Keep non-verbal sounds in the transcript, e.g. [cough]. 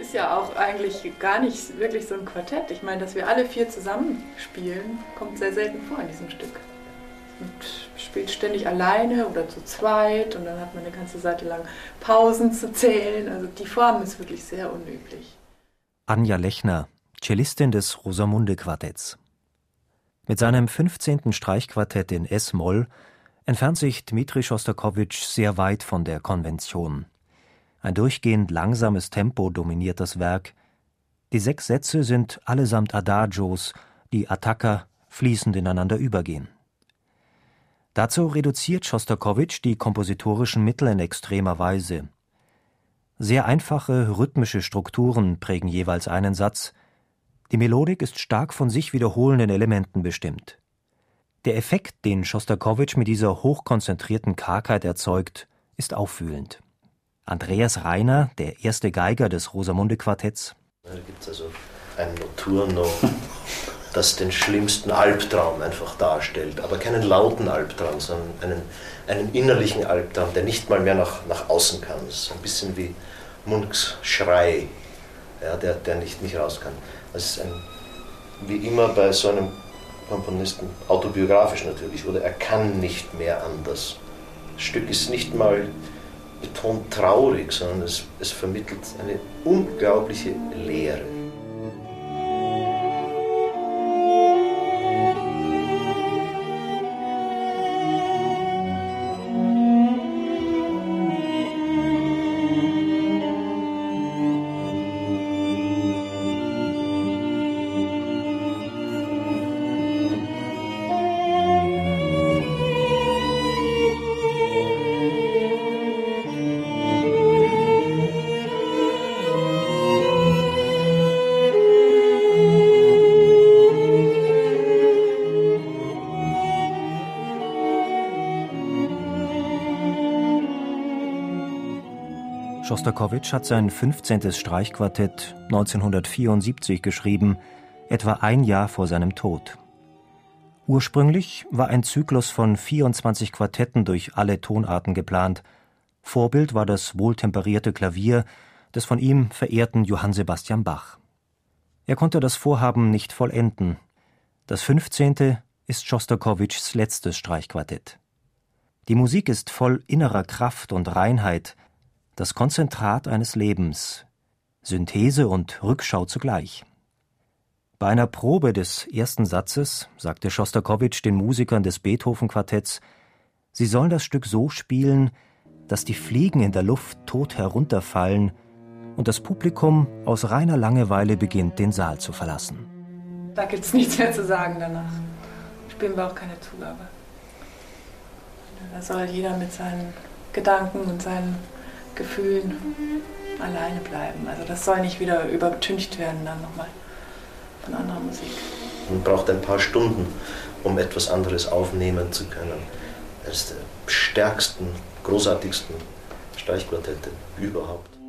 Ist ja auch eigentlich gar nicht wirklich so ein Quartett. Ich meine, dass wir alle vier zusammen spielen, kommt sehr selten vor in diesem Stück. Und spielt ständig alleine oder zu zweit und dann hat man eine ganze Seite lang Pausen zu zählen. Also die Form ist wirklich sehr unüblich. Anja Lechner, Cellistin des Rosamunde Quartetts. Mit seinem 15. Streichquartett in S-Moll entfernt sich Dmitri Schostakowitsch sehr weit von der Konvention. Ein durchgehend langsames Tempo dominiert das Werk. Die sechs Sätze sind allesamt Adagios, die Attacca fließend ineinander übergehen. Dazu reduziert Schostakowitsch die kompositorischen Mittel in extremer Weise. Sehr einfache rhythmische Strukturen prägen jeweils einen Satz. Die Melodik ist stark von sich wiederholenden Elementen bestimmt. Der Effekt, den Schostakowitsch mit dieser hochkonzentrierten Kargheit erzeugt, ist auffühlend. Andreas Reiner, der erste Geiger des Rosamunde Quartetts. Da gibt es also ein Notturno, [laughs] das den schlimmsten Albtraum einfach darstellt, aber keinen lauten Albtraum, sondern einen, einen innerlichen Albtraum, der nicht mal mehr nach, nach außen kann. Das ist ein bisschen wie Munks Schrei, ja, der, der nicht, nicht raus kann. Das ist ein, wie immer bei so einem Komponisten, autobiografisch natürlich, oder er kann nicht mehr anders. Das Stück ist nicht mal betont traurig, sondern es, es vermittelt eine unglaubliche Leere. Schostakowitsch hat sein 15. Streichquartett 1974 geschrieben, etwa ein Jahr vor seinem Tod. Ursprünglich war ein Zyklus von 24 Quartetten durch alle Tonarten geplant. Vorbild war das wohltemperierte Klavier des von ihm verehrten Johann Sebastian Bach. Er konnte das Vorhaben nicht vollenden. Das 15. ist Schostakowitschs letztes Streichquartett. Die Musik ist voll innerer Kraft und Reinheit, das Konzentrat eines Lebens, Synthese und Rückschau zugleich. Bei einer Probe des ersten Satzes sagte Schostakowitsch den Musikern des Beethoven-Quartetts, sie sollen das Stück so spielen, dass die Fliegen in der Luft tot herunterfallen und das Publikum aus reiner Langeweile beginnt, den Saal zu verlassen. Da gibt es nichts mehr zu sagen danach. Spielen wir auch keine Zugabe. Da soll jeder mit seinen Gedanken und seinen Gefühlen alleine bleiben. Also das soll nicht wieder übertüncht werden dann nochmal von anderer Musik. Man braucht ein paar Stunden, um etwas anderes aufnehmen zu können. Ist der stärksten, großartigsten Streichquartette überhaupt.